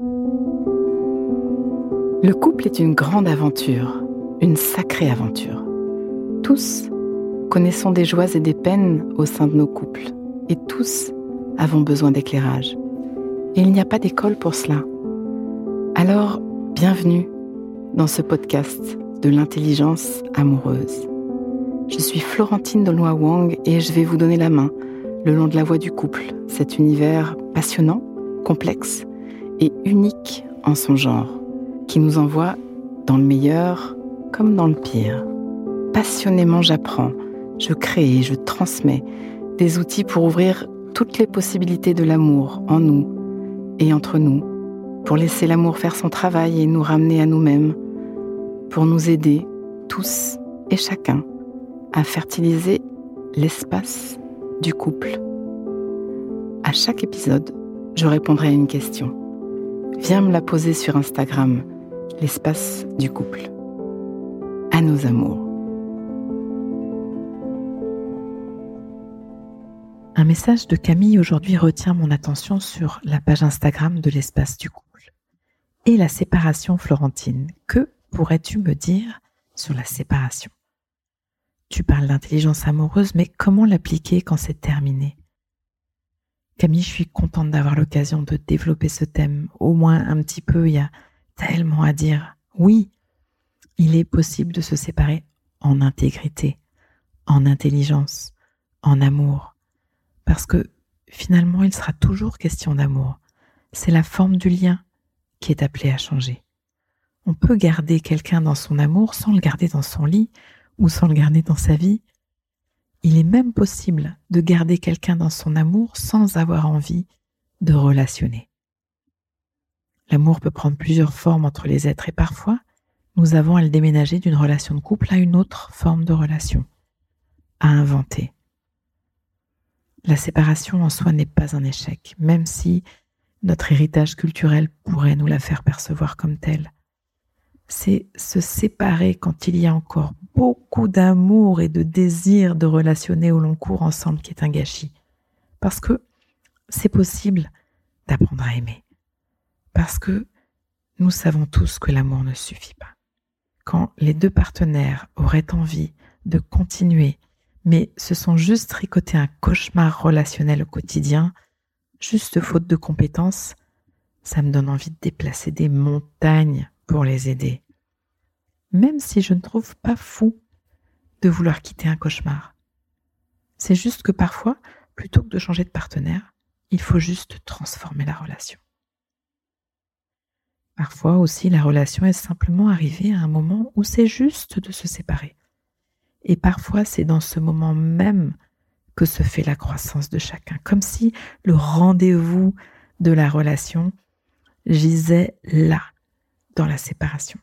Le couple est une grande aventure, une sacrée aventure. Tous connaissons des joies et des peines au sein de nos couples, et tous avons besoin d'éclairage. Et il n'y a pas d'école pour cela. Alors, bienvenue dans ce podcast de l'intelligence amoureuse. Je suis Florentine de Wang et je vais vous donner la main le long de la voie du couple, cet univers passionnant, complexe et unique en son genre, qui nous envoie dans le meilleur comme dans le pire. Passionnément j'apprends, je crée et je transmets des outils pour ouvrir toutes les possibilités de l'amour en nous et entre nous, pour laisser l'amour faire son travail et nous ramener à nous-mêmes, pour nous aider tous et chacun à fertiliser l'espace du couple. À chaque épisode, je répondrai à une question. Viens me la poser sur Instagram, l'espace du couple. À nos amours. Un message de Camille aujourd'hui retient mon attention sur la page Instagram de l'espace du couple. Et la séparation florentine. Que pourrais-tu me dire sur la séparation? Tu parles d'intelligence amoureuse, mais comment l'appliquer quand c'est terminé? Camille, je suis contente d'avoir l'occasion de développer ce thème, au moins un petit peu, il y a tellement à dire. Oui, il est possible de se séparer en intégrité, en intelligence, en amour, parce que finalement il sera toujours question d'amour. C'est la forme du lien qui est appelée à changer. On peut garder quelqu'un dans son amour sans le garder dans son lit ou sans le garder dans sa vie, il est même possible de garder quelqu'un dans son amour sans avoir envie de relationner. L'amour peut prendre plusieurs formes entre les êtres et parfois, nous avons à le déménager d'une relation de couple à une autre forme de relation, à inventer. La séparation en soi n'est pas un échec, même si notre héritage culturel pourrait nous la faire percevoir comme telle. C'est se séparer quand il y a encore beaucoup d'amour et de désir de relationner au long cours ensemble qui est un gâchis. Parce que c'est possible d'apprendre à aimer. Parce que nous savons tous que l'amour ne suffit pas. Quand les deux partenaires auraient envie de continuer, mais se sont juste tricotés un cauchemar relationnel au quotidien, juste faute de compétences, ça me donne envie de déplacer des montagnes pour les aider même si je ne trouve pas fou de vouloir quitter un cauchemar. C'est juste que parfois, plutôt que de changer de partenaire, il faut juste transformer la relation. Parfois aussi, la relation est simplement arrivée à un moment où c'est juste de se séparer. Et parfois, c'est dans ce moment même que se fait la croissance de chacun, comme si le rendez-vous de la relation gisait là, dans la séparation.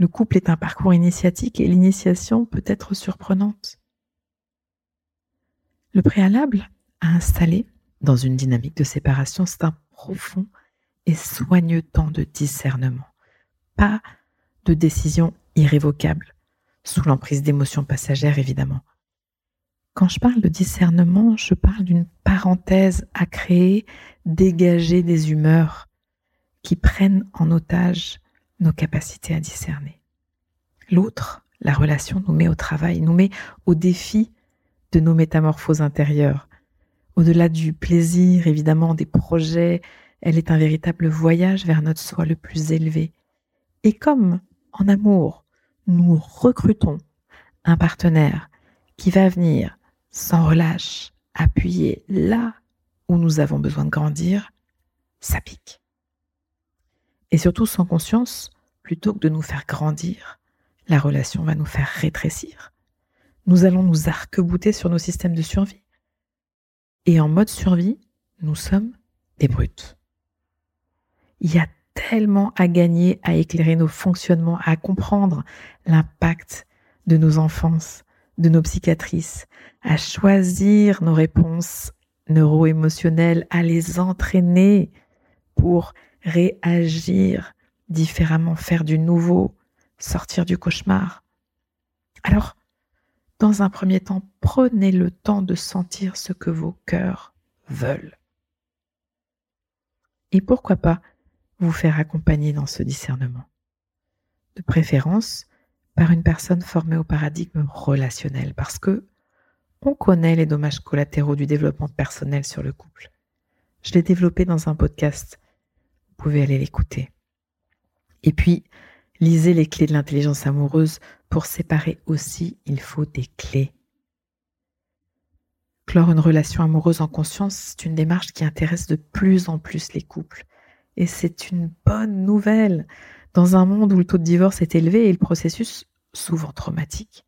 Le couple est un parcours initiatique et l'initiation peut être surprenante. Le préalable à installer dans une dynamique de séparation, c'est un profond et soigneux temps de discernement, pas de décision irrévocable, sous l'emprise d'émotions passagères évidemment. Quand je parle de discernement, je parle d'une parenthèse à créer, dégager des humeurs qui prennent en otage nos capacités à discerner. L'autre, la relation, nous met au travail, nous met au défi de nos métamorphoses intérieures. Au-delà du plaisir, évidemment, des projets, elle est un véritable voyage vers notre soi le plus élevé. Et comme en amour, nous recrutons un partenaire qui va venir sans relâche appuyer là où nous avons besoin de grandir, ça pique et surtout sans conscience, plutôt que de nous faire grandir, la relation va nous faire rétrécir. Nous allons nous arc-bouter sur nos systèmes de survie. Et en mode survie, nous sommes des brutes. Il y a tellement à gagner à éclairer nos fonctionnements, à comprendre l'impact de nos enfances, de nos psychiatrices, à choisir nos réponses neuro-émotionnelles, à les entraîner pour réagir différemment, faire du nouveau, sortir du cauchemar. Alors, dans un premier temps, prenez le temps de sentir ce que vos cœurs veulent. Et pourquoi pas vous faire accompagner dans ce discernement. De préférence par une personne formée au paradigme relationnel, parce que on connaît les dommages collatéraux du développement personnel sur le couple. Je l'ai développé dans un podcast. Pouvez aller l'écouter. Et puis, lisez les clés de l'intelligence amoureuse. Pour séparer aussi, il faut des clés. Clore une relation amoureuse en conscience, c'est une démarche qui intéresse de plus en plus les couples. Et c'est une bonne nouvelle dans un monde où le taux de divorce est élevé et le processus souvent traumatique.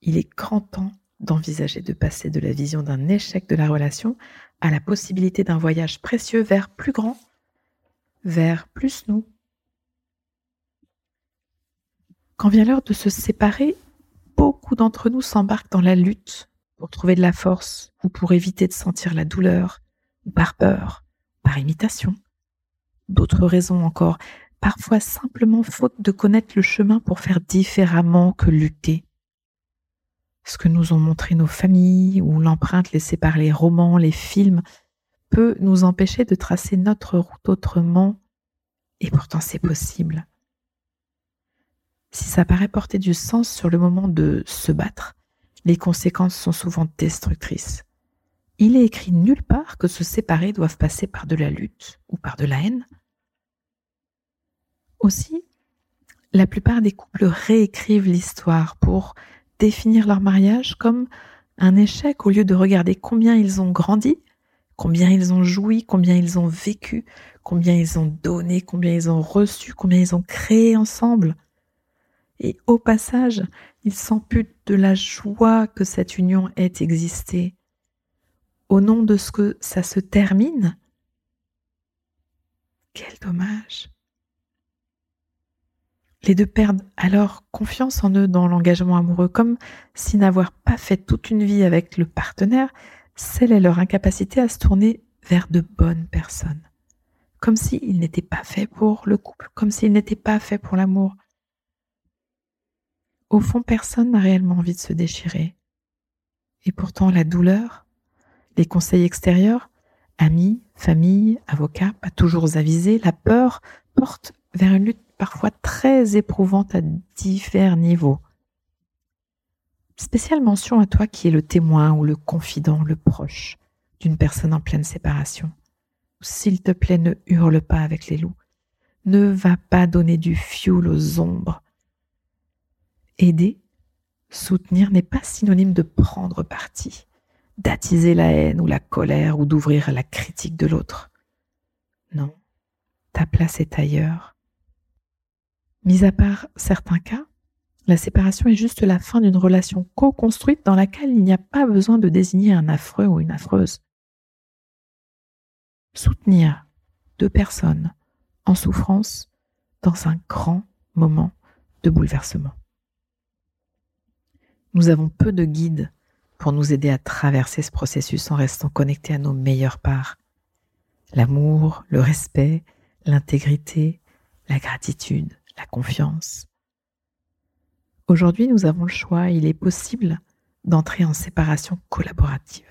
Il est grand temps d'envisager de passer de la vision d'un échec de la relation à la possibilité d'un voyage précieux vers plus grand, vers plus nous. Quand vient l'heure de se séparer, beaucoup d'entre nous s'embarquent dans la lutte pour trouver de la force ou pour éviter de sentir la douleur, ou par peur, par imitation. D'autres raisons encore, parfois simplement faute de connaître le chemin pour faire différemment que lutter ce que nous ont montré nos familles ou l'empreinte laissée par les romans, les films, peut nous empêcher de tracer notre route autrement, et pourtant c'est possible. Si ça paraît porter du sens sur le moment de se battre, les conséquences sont souvent destructrices. Il est écrit nulle part que se séparer doivent passer par de la lutte ou par de la haine. Aussi, la plupart des couples réécrivent l'histoire pour définir leur mariage comme un échec au lieu de regarder combien ils ont grandi, combien ils ont joui, combien ils ont vécu, combien ils ont donné, combien ils ont reçu, combien ils ont créé ensemble. Et au passage, ils s'amputent de la joie que cette union ait existé. Au nom de ce que ça se termine Quel dommage les deux perdent alors confiance en eux dans l'engagement amoureux, comme si n'avoir pas fait toute une vie avec le partenaire scellait leur incapacité à se tourner vers de bonnes personnes. Comme s'ils n'étaient pas faits pour le couple, comme s'ils n'étaient pas faits pour l'amour. Au fond, personne n'a réellement envie de se déchirer. Et pourtant, la douleur, les conseils extérieurs, amis, famille, avocats, pas toujours avisés, la peur portent vers une lutte parfois très éprouvante à divers niveaux. Spéciale mention à toi qui es le témoin ou le confident, le proche d'une personne en pleine séparation. S'il te plaît, ne hurle pas avec les loups. Ne va pas donner du fioul aux ombres. Aider, soutenir n'est pas synonyme de prendre parti, d'attiser la haine ou la colère ou d'ouvrir la critique de l'autre. Non, ta place est ailleurs Mis à part certains cas, la séparation est juste la fin d'une relation co-construite dans laquelle il n'y a pas besoin de désigner un affreux ou une affreuse. Soutenir deux personnes en souffrance dans un grand moment de bouleversement. Nous avons peu de guides pour nous aider à traverser ce processus en restant connectés à nos meilleures parts. L'amour, le respect, l'intégrité, la gratitude, la confiance. Aujourd'hui, nous avons le choix, il est possible d'entrer en séparation collaborative,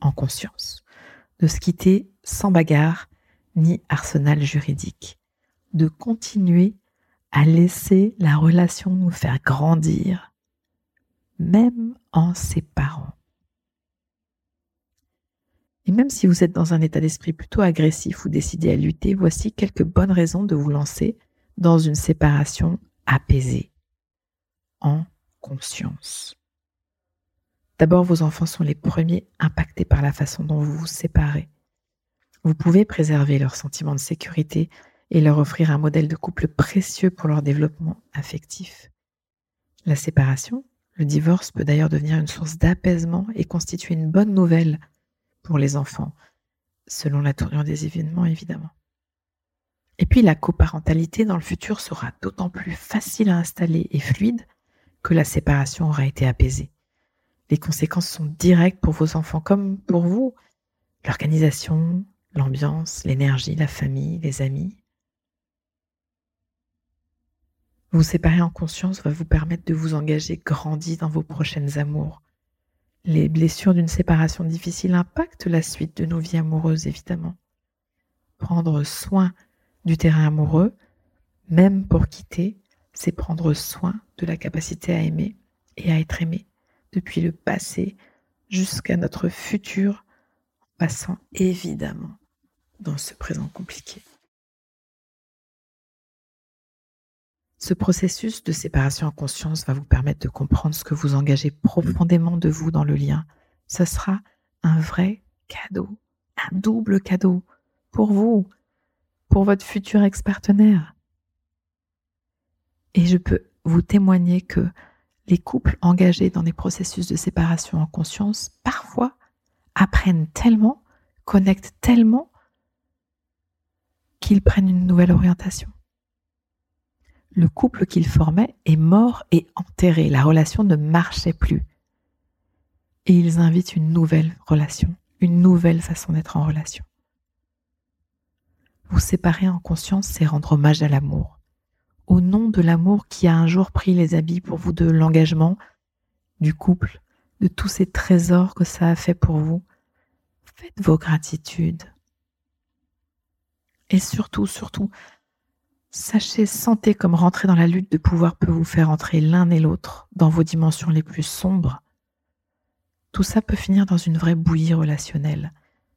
en conscience, de se quitter sans bagarre ni arsenal juridique, de continuer à laisser la relation nous faire grandir, même en séparant. Et même si vous êtes dans un état d'esprit plutôt agressif ou décidé à lutter, voici quelques bonnes raisons de vous lancer dans une séparation apaisée, en conscience. D'abord, vos enfants sont les premiers impactés par la façon dont vous vous séparez. Vous pouvez préserver leur sentiment de sécurité et leur offrir un modèle de couple précieux pour leur développement affectif. La séparation, le divorce peut d'ailleurs devenir une source d'apaisement et constituer une bonne nouvelle pour les enfants, selon la tournure des événements évidemment. Et puis la coparentalité dans le futur sera d'autant plus facile à installer et fluide que la séparation aura été apaisée. Les conséquences sont directes pour vos enfants comme pour vous. L'organisation, l'ambiance, l'énergie, la famille, les amis. Vous séparer en conscience va vous permettre de vous engager grandi dans vos prochaines amours. Les blessures d'une séparation difficile impactent la suite de nos vies amoureuses, évidemment. Prendre soin du terrain amoureux, même pour quitter, c'est prendre soin de la capacité à aimer et à être aimé, depuis le passé jusqu'à notre futur, en passant évidemment dans ce présent compliqué. Ce processus de séparation en conscience va vous permettre de comprendre ce que vous engagez profondément de vous dans le lien. Ce sera un vrai cadeau, un double cadeau pour vous, pour votre futur ex-partenaire. Et je peux vous témoigner que les couples engagés dans des processus de séparation en conscience, parfois, apprennent tellement, connectent tellement, qu'ils prennent une nouvelle orientation le couple qu'il formait est mort et enterré. La relation ne marchait plus. Et ils invitent une nouvelle relation, une nouvelle façon d'être en relation. Vous séparer en conscience, c'est rendre hommage à l'amour. Au nom de l'amour qui a un jour pris les habits pour vous de l'engagement, du couple, de tous ces trésors que ça a fait pour vous, faites vos gratitudes. Et surtout, surtout, Sachez, sentez comme rentrer dans la lutte de pouvoir peut vous faire entrer l'un et l'autre dans vos dimensions les plus sombres. Tout ça peut finir dans une vraie bouillie relationnelle,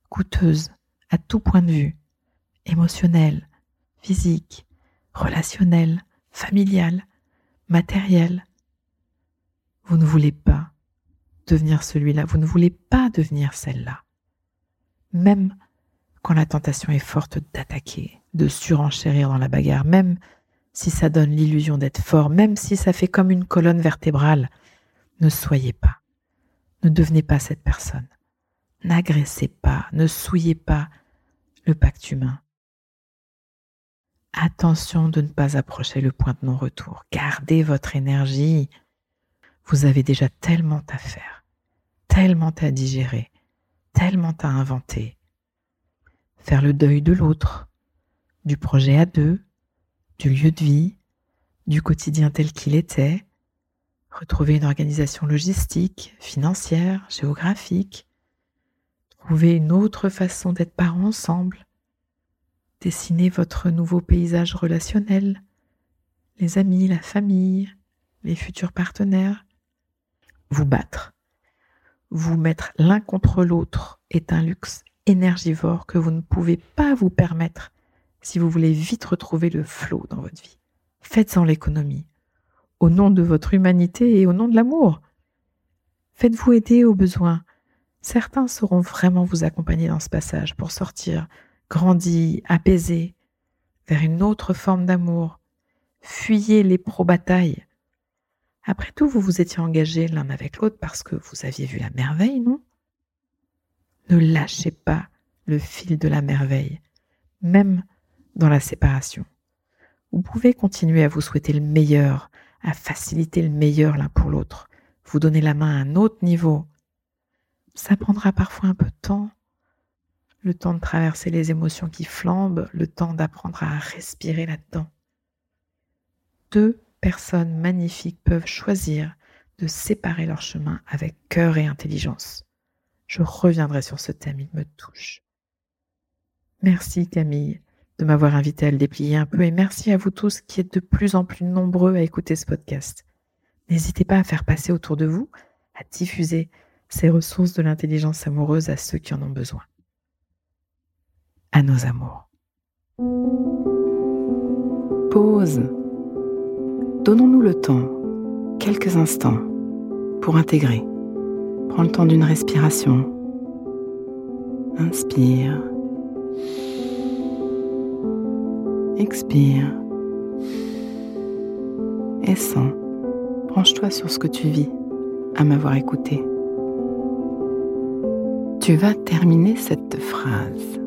coûteuse à tout point de vue, émotionnelle, physique, relationnelle, familiale, matérielle. Vous ne voulez pas devenir celui-là, vous ne voulez pas devenir celle-là. Même quand la tentation est forte d'attaquer, de surenchérir dans la bagarre, même si ça donne l'illusion d'être fort, même si ça fait comme une colonne vertébrale. Ne soyez pas, ne devenez pas cette personne. N'agressez pas, ne souillez pas le pacte humain. Attention de ne pas approcher le point de non-retour. Gardez votre énergie. Vous avez déjà tellement à faire, tellement à digérer, tellement à inventer. Faire le deuil de l'autre, du projet à deux, du lieu de vie, du quotidien tel qu'il était, retrouver une organisation logistique, financière, géographique, trouver une autre façon d'être parents ensemble, dessiner votre nouveau paysage relationnel, les amis, la famille, les futurs partenaires, vous battre, vous mettre l'un contre l'autre est un luxe énergivore que vous ne pouvez pas vous permettre si vous voulez vite retrouver le flot dans votre vie. Faites-en l'économie, au nom de votre humanité et au nom de l'amour. Faites-vous aider aux besoins. Certains sauront vraiment vous accompagner dans ce passage pour sortir grandi, apaisé, vers une autre forme d'amour. Fuyez les pro-batailles. Après tout, vous vous étiez engagés l'un avec l'autre parce que vous aviez vu la merveille, non? Ne lâchez pas le fil de la merveille, même dans la séparation. Vous pouvez continuer à vous souhaiter le meilleur, à faciliter le meilleur l'un pour l'autre, vous donner la main à un autre niveau. Ça prendra parfois un peu de temps, le temps de traverser les émotions qui flambent, le temps d'apprendre à respirer là-dedans. Deux personnes magnifiques peuvent choisir de séparer leur chemin avec cœur et intelligence. Je reviendrai sur ce thème, il me touche. Merci Camille de m'avoir invité à le déplier un peu et merci à vous tous qui êtes de plus en plus nombreux à écouter ce podcast. N'hésitez pas à faire passer autour de vous, à diffuser ces ressources de l'intelligence amoureuse à ceux qui en ont besoin. Nos amours. Pause. Donnons-nous le temps, quelques instants, pour intégrer. Prends le temps d'une respiration. Inspire. Expire. Et sens. Branche-toi sur ce que tu vis à m'avoir écouté. Tu vas terminer cette phrase.